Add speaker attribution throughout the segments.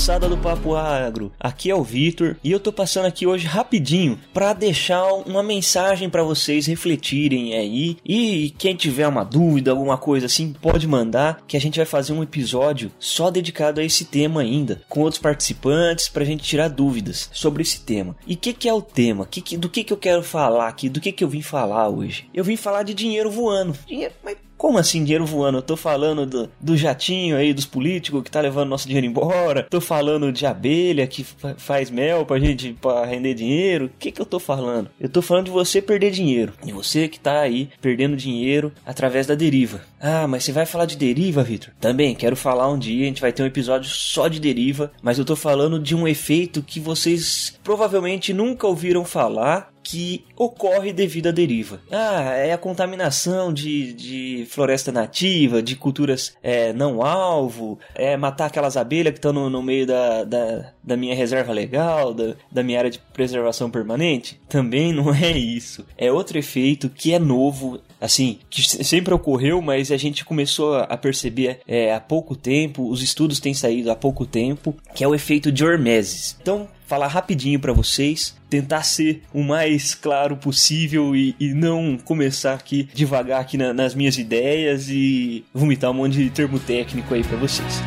Speaker 1: Moçada do Papo Agro, aqui é o Vitor e eu tô passando aqui hoje rapidinho para deixar uma mensagem para vocês refletirem aí e quem tiver uma dúvida, alguma coisa assim, pode mandar que a gente vai fazer um episódio só dedicado a esse tema ainda, com outros participantes pra gente tirar dúvidas sobre esse tema. E o que, que é o tema? Que, que, do que, que eu quero falar aqui? Do que, que eu vim falar hoje? Eu vim falar de dinheiro voando. Dinheiro, mas como assim dinheiro voando? Eu tô falando do, do jatinho aí, dos políticos que tá levando nosso dinheiro embora. Tô falando de abelha que faz mel pra gente pra render dinheiro. O que que eu tô falando? Eu tô falando de você perder dinheiro. E você que tá aí perdendo dinheiro através da deriva. Ah, mas você vai falar de deriva, Victor? Também, quero falar um dia, a gente vai ter um episódio só de deriva, mas eu tô falando de um efeito que vocês provavelmente nunca ouviram falar que ocorre devido à deriva. Ah, é a contaminação de, de floresta nativa, de culturas é, não alvo, é matar aquelas abelhas que estão no, no, meio da, da, da, minha reserva legal, da, da minha área de preservação permanente. Também não é isso. É outro efeito que é novo, assim, que sempre ocorreu, mas a gente começou a perceber é, há pouco tempo, os estudos têm saído há pouco tempo, que é o efeito de Hormesis. Então, falar rapidinho para vocês, tentar ser o mais claro possível e, e não começar aqui devagar aqui na, nas minhas ideias e vomitar um monte de termo técnico aí para vocês.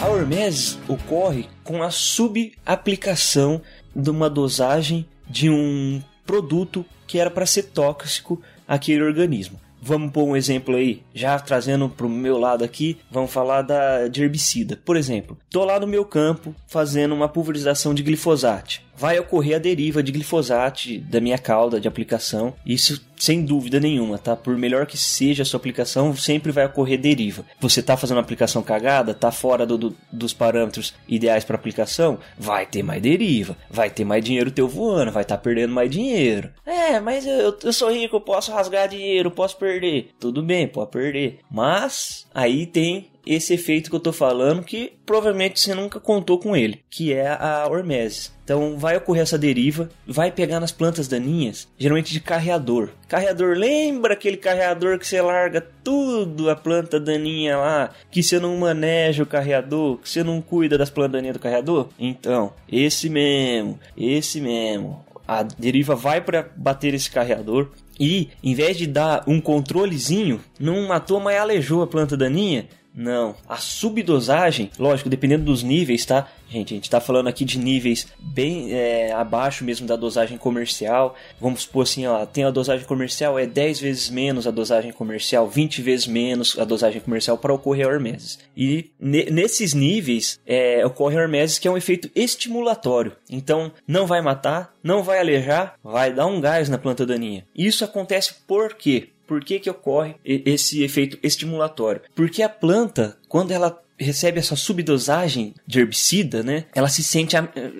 Speaker 1: A hormese ocorre com a subaplicação de uma dosagem de um produto que era para ser tóxico àquele organismo. Vamos pôr um exemplo aí, já trazendo para o meu lado aqui, vamos falar da, de herbicida. Por exemplo, tô lá no meu campo fazendo uma pulverização de glifosato vai ocorrer a deriva de glifosato da minha cauda de aplicação. Isso sem dúvida nenhuma, tá? Por melhor que seja a sua aplicação, sempre vai ocorrer deriva. Você tá fazendo uma aplicação cagada, tá fora do, do, dos parâmetros ideais para aplicação, vai ter mais deriva, vai ter mais dinheiro teu voando, vai estar tá perdendo mais dinheiro. É, mas eu, eu sou rico, eu posso rasgar dinheiro, posso perder. Tudo bem, pode perder. Mas aí tem esse efeito que eu tô falando que provavelmente você nunca contou com ele, que é a hormese. Então vai ocorrer essa deriva, vai pegar nas plantas daninhas, geralmente de carreador. Carreador, lembra aquele carreador que você larga tudo a planta daninha lá, que você não maneja o carreador, que você não cuida das plantas daninhas do carreador? Então, esse mesmo, esse mesmo. A deriva vai para bater esse carreador, e em vez de dar um controlezinho, não matou, mas alejou a planta daninha, não. A subdosagem, lógico, dependendo dos níveis, tá? Gente, a gente tá falando aqui de níveis bem é, abaixo mesmo da dosagem comercial. Vamos supor assim, ó, tem a dosagem comercial, é 10 vezes menos a dosagem comercial, 20 vezes menos a dosagem comercial para ocorrer a hormeses. E nesses níveis é, ocorre a hormeses que é um efeito estimulatório. Então, não vai matar, não vai alejar, vai dar um gás na planta daninha. Isso acontece por quê? Por que, que ocorre esse efeito estimulatório? Porque a planta, quando ela recebe essa subdosagem de herbicida, né? Ela se sente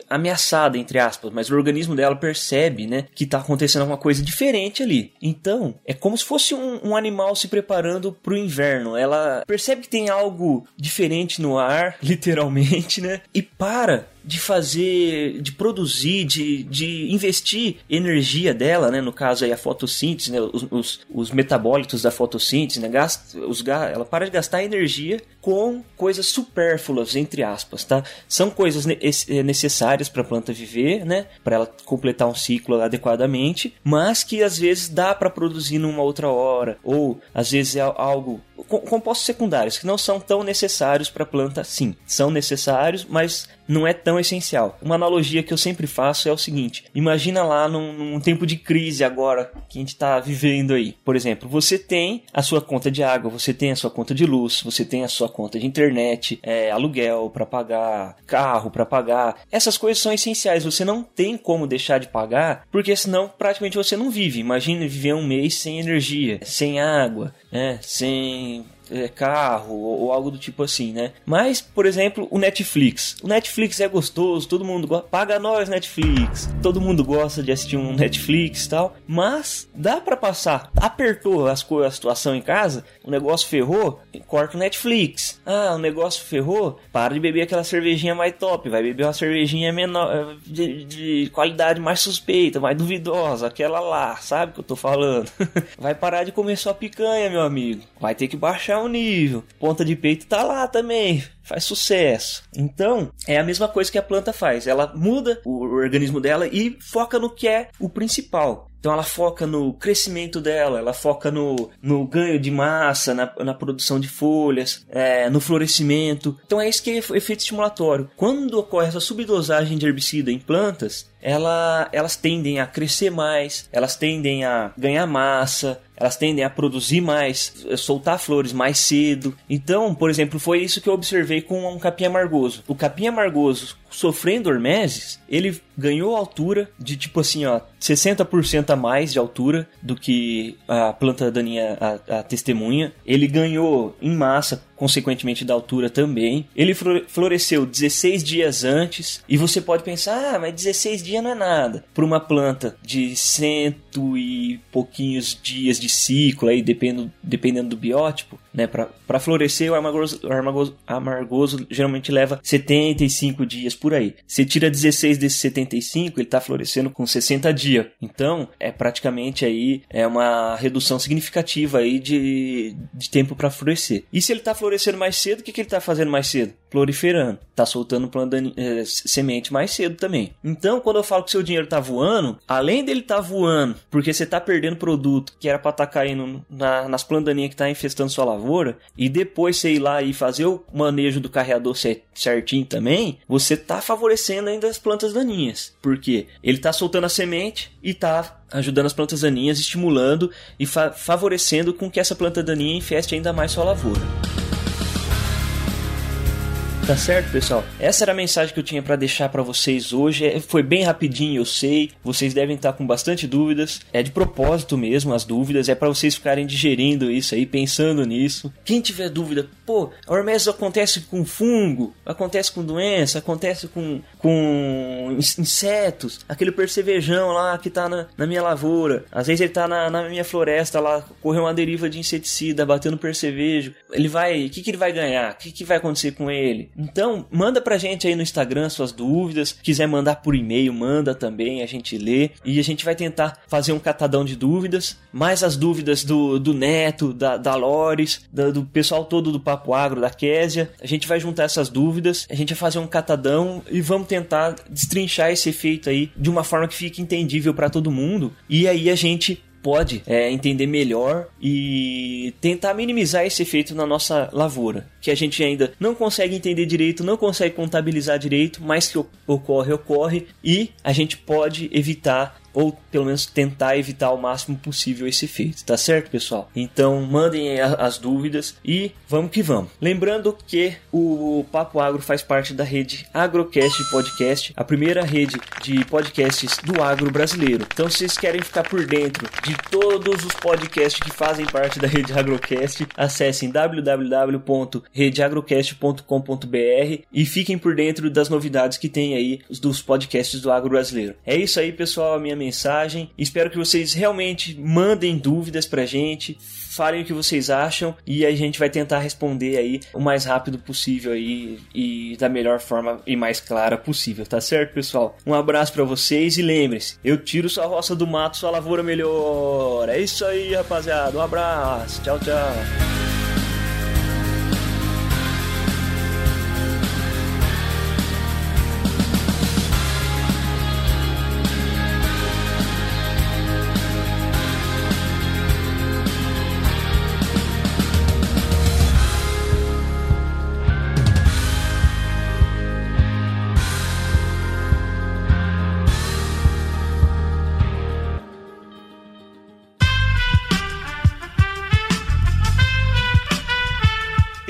Speaker 1: ameaçada, entre aspas, mas o organismo dela percebe, né? Que está acontecendo alguma coisa diferente ali. Então, é como se fosse um, um animal se preparando para o inverno. Ela percebe que tem algo diferente no ar, literalmente, né? E para de fazer, de produzir, de, de investir energia dela, né? No caso aí a fotossíntese, né? Os, os, os metabólitos da fotossíntese, né? Gasta, os, ela para de gastar energia com coisas supérfluas, entre aspas, tá? São coisas eh, necessárias para a planta viver, né? Para ela completar um ciclo adequadamente, mas que às vezes dá para produzir numa outra hora, ou às vezes é algo compostos secundários que não são tão necessários para a planta, sim, são necessários, mas não é tão essencial. Uma analogia que eu sempre faço é o seguinte: imagina lá num, num tempo de crise agora que a gente está vivendo aí. Por exemplo, você tem a sua conta de água, você tem a sua conta de luz, você tem a sua conta de internet, é, aluguel para pagar, carro para pagar. Essas coisas são essenciais. Você não tem como deixar de pagar, porque senão praticamente você não vive. Imagina viver um mês sem energia, sem água, né? sem mean, é, carro ou, ou, algo do tipo assim, né? Mas, por exemplo, o Netflix. O Netflix é gostoso, todo mundo gosta. Paga nós, Netflix. Todo mundo gosta de assistir um Netflix e tal. Mas dá para passar. Apertou as coisas, a situação em casa, o negócio ferrou, corta o Netflix. Ah, o negócio ferrou, para de beber aquela cervejinha mais top, vai beber uma cervejinha menor, eh, de, de qualidade mais suspeita, mais duvidosa, aquela lá, sabe o que eu tô falando? vai parar de comer só picanha, meu amigo. Vai ter que baixar o nível. Ponta de peito tá lá também faz sucesso. Então, é a mesma coisa que a planta faz. Ela muda o organismo dela e foca no que é o principal. Então ela foca no crescimento dela, ela foca no, no ganho de massa, na, na produção de folhas, é, no florescimento. Então é isso que é efeito estimulatório. Quando ocorre essa subdosagem de herbicida em plantas, ela, elas tendem a crescer mais, elas tendem a ganhar massa, elas tendem a produzir mais, soltar flores mais cedo. Então, por exemplo, foi isso que eu observei com um capim amargoso. O capim amargoso sofrendo hormeses, ele ganhou altura de tipo assim, ó, 60% a mais de altura do que a planta daninha, a, a testemunha. Ele ganhou em massa consequentemente da altura também. Ele floresceu 16 dias antes, e você pode pensar, ah, mas 16 dias não é nada. Para uma planta de cento e pouquinhos dias de ciclo, aí dependendo, dependendo do biótipo, né? Para florescer, o amargoso, amargoso, amargoso geralmente leva 75 dias por aí. Você tira 16 desses 75, ele está florescendo com 60 dias. Então, é praticamente aí é uma redução significativa aí de, de tempo para florescer. E se ele está florescendo mais cedo, o que, que ele está fazendo mais cedo? Proliferando. Está soltando planta, é, semente mais cedo também. Então, quando eu falo que seu dinheiro está voando, além dele estar tá voando, porque você está perdendo produto que era para estar tá caindo na, nas plantaninhas que está infestando sua lavoura, e depois você ir lá e fazer o manejo do carreador certinho também, você está favorecendo ainda as plantas daninhas. Porque ele está soltando a semente e está ajudando as plantas daninhas, estimulando e fa favorecendo com que essa planta daninha infeste ainda mais sua lavoura. Tá certo, pessoal? Essa era a mensagem que eu tinha para deixar para vocês hoje. É, foi bem rapidinho, eu sei. Vocês devem estar com bastante dúvidas. É de propósito mesmo as dúvidas, é para vocês ficarem digerindo isso aí, pensando nisso. Quem tiver dúvida, pô, a hormese acontece com fungo, acontece com doença, acontece com, com insetos, aquele percevejão lá que tá na, na minha lavoura. Às vezes ele tá na, na minha floresta lá, correu uma deriva de inseticida, batendo percevejo. Ele vai, o que, que ele vai ganhar? O que, que vai acontecer com ele? Então, manda pra gente aí no Instagram suas dúvidas. Quiser mandar por e-mail, manda também, a gente lê. E a gente vai tentar fazer um catadão de dúvidas. Mais as dúvidas do, do Neto, da, da Lores, da, do pessoal todo do Papo Agro, da Késia. A gente vai juntar essas dúvidas, a gente vai fazer um catadão e vamos tentar destrinchar esse efeito aí de uma forma que fique entendível para todo mundo. E aí a gente pode é, entender melhor e tentar minimizar esse efeito na nossa lavoura, que a gente ainda não consegue entender direito, não consegue contabilizar direito, mas que ocorre, ocorre e a gente pode evitar ou pelo menos tentar evitar ao máximo possível esse efeito, tá certo, pessoal? Então mandem as dúvidas e vamos que vamos. Lembrando que o Papo Agro faz parte da rede Agrocast Podcast, a primeira rede de podcasts do agro brasileiro. Então, se vocês querem ficar por dentro de todos os podcasts que fazem parte da rede Agrocast, acessem www.redeagrocast.com.br e fiquem por dentro das novidades que tem aí dos podcasts do agro brasileiro. É isso aí, pessoal, minha mensagem. Espero que vocês realmente mandem dúvidas pra gente, falem o que vocês acham e a gente vai tentar responder aí o mais rápido possível aí e da melhor forma e mais clara possível, tá certo, pessoal? Um abraço para vocês e lembre-se, eu tiro sua roça do mato, sua lavoura melhor. É isso aí, rapaziada. Um abraço. Tchau, tchau.